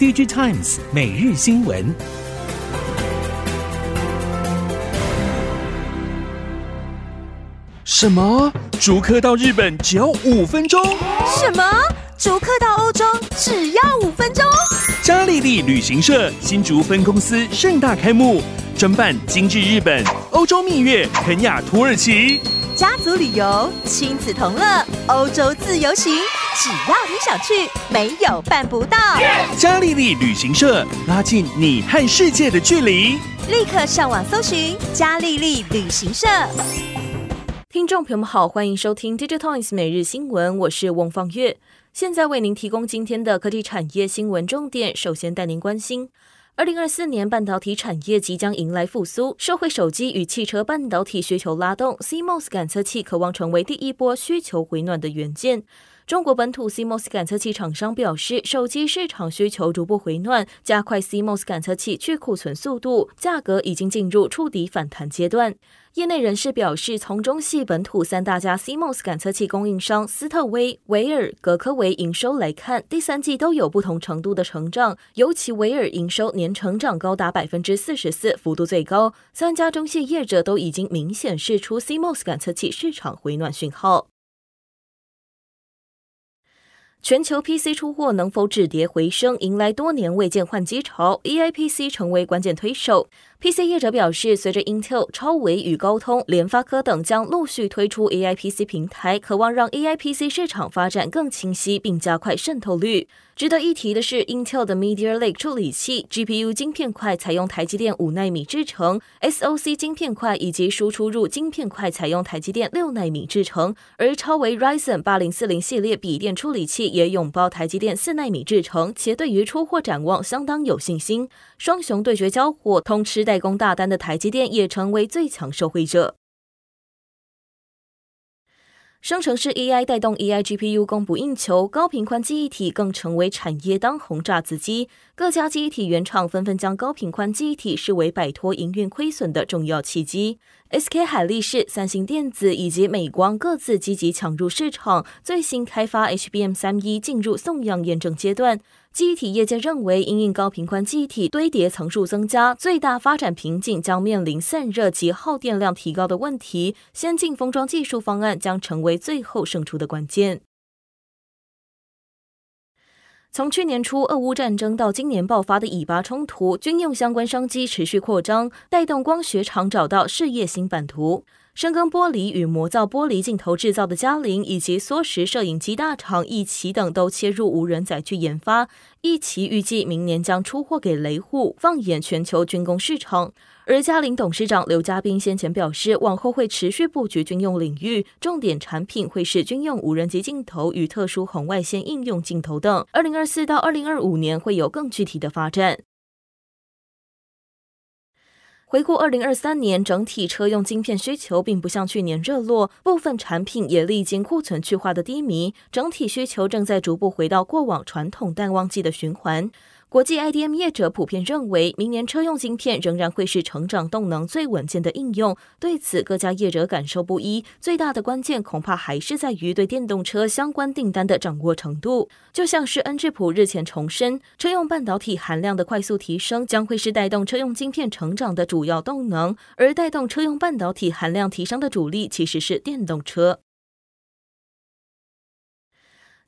DigiTimes 每日新闻。什么？逐客到日本只要五分钟？什么？逐客到欧洲只要五分钟？嘉丽丽旅行社新竹分公司盛大开幕，专办精致日本、欧洲蜜月、肯亚、土耳其。家族旅游，亲子同乐，欧洲自由行，只要你想去，没有办不到。嘉丽丽旅行社拉近你和世界的距离，立刻上网搜寻嘉丽丽旅行社。听众朋友们好，欢迎收听《Digital Times 每日新闻》，我是翁方月，现在为您提供今天的科技产业新闻重点。首先带您关心。二零二四年半导体产业即将迎来复苏，社会手机与汽车半导体需求拉动，CMOS 感测器渴望成为第一波需求回暖的元件。中国本土 CMOS 感测器厂商表示，手机市场需求逐步回暖，加快 CMOS 感测器去库存速度，价格已经进入触底反弹阶段。业内人士表示，从中系本土三大家 CMOS 感测器供应商斯特威、维尔、格科维营收来看，第三季都有不同程度的成长，尤其维尔营收年成长高达百分之四十四，幅度最高。三家中系业者都已经明显示出 CMOS 感测器市场回暖讯号。全球 PC 出货能否止跌回升，迎来多年未见换机潮，EIPC 成为关键推手。PC 业者表示，随着 Intel、超维与高通、联发科等将陆续推出 AI PC 平台，渴望让 AI PC 市场发展更清晰，并加快渗透率。值得一提的是，Intel 的 Meteor Lake 处理器 GPU 晶片块采用台积电五纳米制程，SoC 晶片块以及输出入晶片块采用台积电六纳米制程，而超微 Ryzen 八零四零系列笔电处理器也拥抱台积电四纳米制程，且对于出货展望相当有信心。双雄对决交火，通吃代工大单的台积电也成为最强受惠者。生成式 AI 带动 AI GPU 供不应求，高频宽记忆体更成为产业当红炸子鸡。各家记忆体原厂纷纷将高频宽记忆体视为摆脱营运亏损的重要契机。SK 海力士、三星电子以及美光各自积极抢入市场，最新开发 HBM 三一进入送样验证阶段。记忆体业界认为，因应高频宽记忆体堆叠层数增加，最大发展瓶颈将面临散热及耗电量提高的问题。先进封装技术方案将成为最后胜出的关键。从去年初俄乌战争到今年爆发的以巴冲突，军用相关商机持续扩张，带动光学厂找到事业新版图。深耕玻璃与模造玻璃镜头制造的佳凌，以及缩时摄影机大厂一奇等，都切入无人载具研发。一奇预计明年将出货给雷虎，放眼全球军工市场。而佳凌董事长刘嘉斌先前表示，往后会持续布局军用领域，重点产品会是军用无人机镜头与特殊红外线应用镜头等。二零二四到二零二五年会有更具体的发展。回顾二零二三年，整体车用晶片需求并不像去年热络，部分产品也历经库存去化的低迷，整体需求正在逐步回到过往传统淡旺季的循环。国际 IDM 业者普遍认为，明年车用晶片仍然会是成长动能最稳健的应用。对此，各家业者感受不一。最大的关键恐怕还是在于对电动车相关订单的掌握程度。就像是恩智浦日前重申，车用半导体含量的快速提升将会是带动车用晶片成长的主要动能，而带动车用半导体含量提升的主力其实是电动车。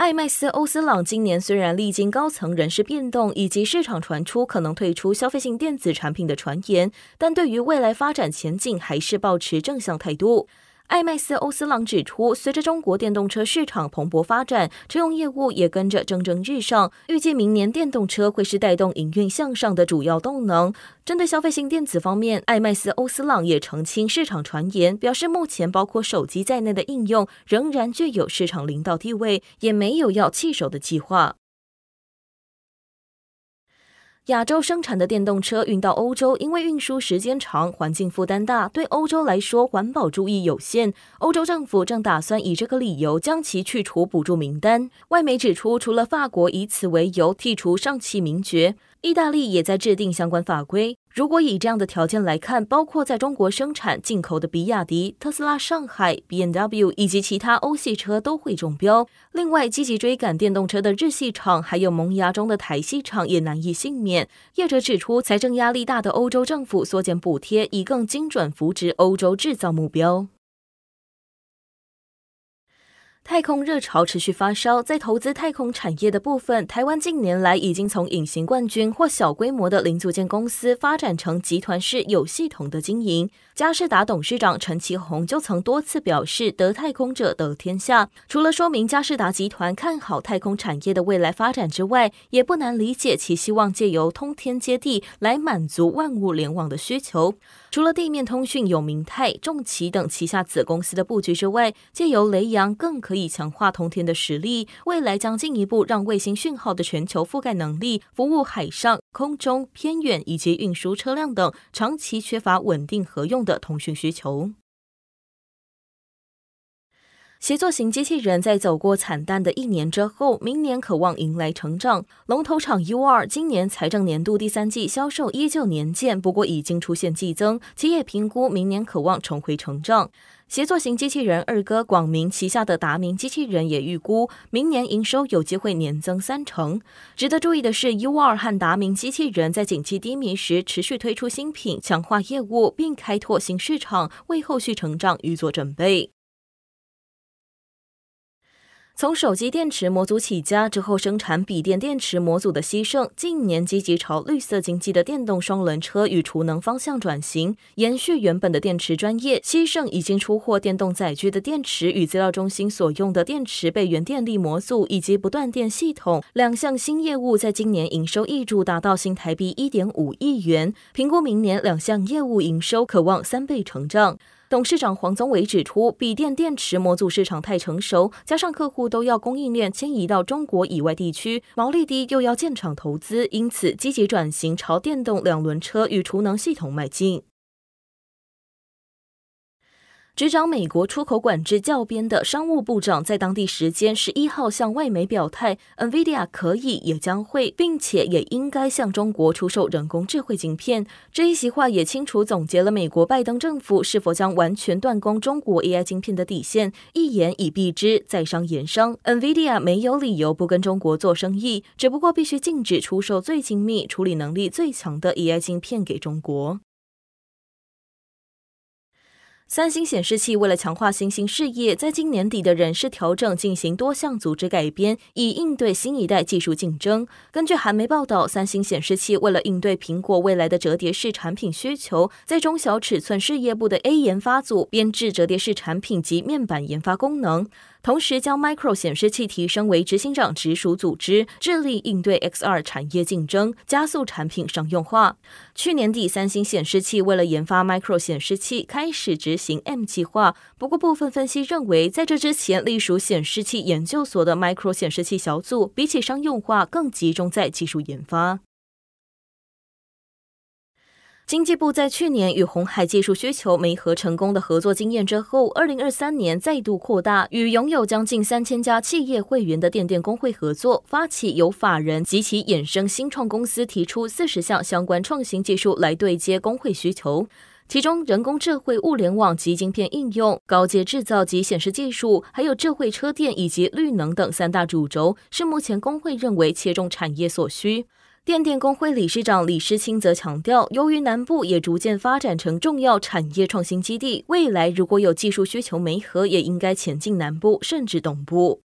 艾麦斯欧斯朗今年虽然历经高层人事变动以及市场传出可能退出消费性电子产品的传言，但对于未来发展前景还是保持正向态度。艾麦斯欧斯朗指出，随着中国电动车市场蓬勃发展，车用业务也跟着蒸蒸日上。预计明年电动车会是带动营运向上的主要动能。针对消费性电子方面，艾麦斯欧斯朗也澄清市场传言，表示目前包括手机在内的应用仍然具有市场领导地位，也没有要弃手的计划。亚洲生产的电动车运到欧洲，因为运输时间长、环境负担大，对欧洲来说环保注意有限。欧洲政府正打算以这个理由将其去除补助名单。外媒指出，除了法国以此为由剔除上汽名爵，意大利也在制定相关法规。如果以这样的条件来看，包括在中国生产、进口的比亚迪、特斯拉上海、BMW 以及其他欧系车都会中标。另外，积极追赶电动车的日系厂，还有萌芽中的台系厂也难以幸免。业者指出，财政压力大的欧洲政府缩减补贴，以更精准扶植欧洲制造目标。太空热潮持续发烧，在投资太空产业的部分，台湾近年来已经从隐形冠军或小规模的零组件公司，发展成集团式有系统的经营。嘉士达董事长陈其宏就曾多次表示：“得太空者得天下。”除了说明嘉士达集团看好太空产业的未来发展之外，也不难理解其希望借由通天接地来满足万物联网的需求。除了地面通讯有明泰、重骑等旗下子公司的布局之外，借由雷洋更可以强化通天的实力，未来将进一步让卫星讯号的全球覆盖能力服务海上、空中、偏远以及运输车辆等长期缺乏稳定合用的通讯需求。协作型机器人在走过惨淡的一年之后，明年可望迎来成长。龙头厂 UR 今年财政年度第三季销售依旧年减，不过已经出现季增，企业评估明年可望重回成长。协作型机器人二哥广明旗下的达明机器人也预估，明年营收有机会年增三成。值得注意的是，UR 和达明机器人在景气低迷时持续推出新品，强化业务，并开拓新市场，为后续成长预做准备。从手机电池模组起家之后，生产笔电电池模组的西盛，近年积极朝绿色经济的电动双轮车与储能方向转型，延续原本的电池专业。西盛已经出货电动载具的电池与资料中心所用的电池备源电力模组以及不断电系统两项新业务，在今年营收挹注达到新台币一点五亿元，评估明年两项业务营收可望三倍成长。董事长黄宗伟指出，笔电电池模组市场太成熟，加上客户都要供应链迁移到中国以外地区，毛利低又要建厂投资，因此积极转型朝电动两轮车与储能系统迈进。执掌美国出口管制教鞭的商务部长在当地时间十一号向外媒表态，NVIDIA 可以也将会，并且也应该向中国出售人工智慧晶片。这一席话也清楚总结了美国拜登政府是否将完全断供中国 AI 晶片的底线。一言以蔽之，在商言商，NVIDIA 没有理由不跟中国做生意，只不过必须禁止出售最精密、处理能力最强的 AI 晶片给中国。三星显示器为了强化新兴事业，在今年底的人事调整进行多项组织改编，以应对新一代技术竞争。根据韩媒报道，三星显示器为了应对苹果未来的折叠式产品需求，在中小尺寸事业部的 A 研发组编制折叠式产品及面板研发功能。同时，将 Micro 显示器提升为执行长直属组织，致力应对 XR 产业竞争，加速产品商用化。去年底，三星显示器为了研发 Micro 显示器，开始执行 M 计划。不过，部分分析认为，在这之前，隶属显示器研究所的 Micro 显示器小组，比起商用化，更集中在技术研发。经济部在去年与鸿海技术需求媒合成功的合作经验之后，二零二三年再度扩大与拥有将近三千家企业会员的电电工会合作，发起由法人及其衍生新创公司提出四十项相关创新技术来对接工会需求。其中，人工智慧、物联网及晶片应用、高阶制造及显示技术，还有智慧车电以及绿能等三大主轴，是目前工会认为切中产业所需。电电工会理事长李世清则强调，由于南部也逐渐发展成重要产业创新基地，未来如果有技术需求媒合，也应该前进南部甚至东部。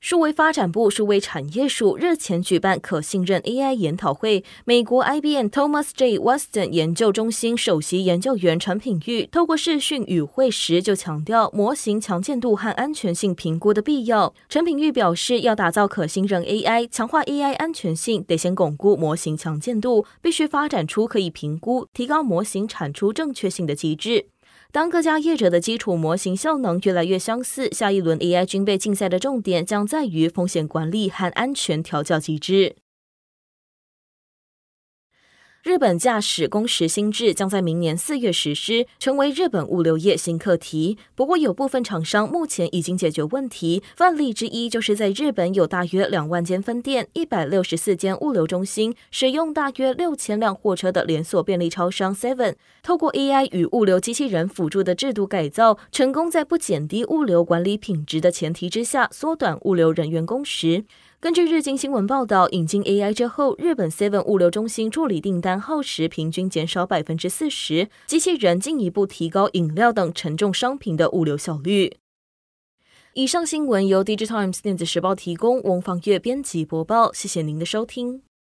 数位发展部数位产业署日前举办可信任 AI 研讨会，美国 IBM Thomas J. Watson 研究中心首席研究员陈品玉透过视讯与会时就强调模型强健度和安全性评估的必要。陈品玉表示，要打造可信任 AI，强化 AI 安全性，得先巩固模型强健度，必须发展出可以评估、提高模型产出正确性的机制。当各家业者的基础模型效能越来越相似，下一轮 AI 军备竞赛的重点将在于风险管理和安全调教机制。日本驾驶工时新制将在明年四月实施，成为日本物流业新课题。不过，有部分厂商目前已经解决问题。范例之一就是在日本有大约两万间分店、一百六十四间物流中心，使用大约六千辆货车的连锁便利超商 Seven，透过 AI 与物流机器人辅助的制度改造，成功在不减低物流管理品质的前提之下，缩短物流人员工时。根据日经新闻报道，引进 AI 之后，日本 Seven 物流中心助理订单耗时平均减少百分之四十，机器人进一步提高饮料等沉重商品的物流效率。以上新闻由 Digitimes 电子时报提供，翁方月编辑播报，谢谢您的收听。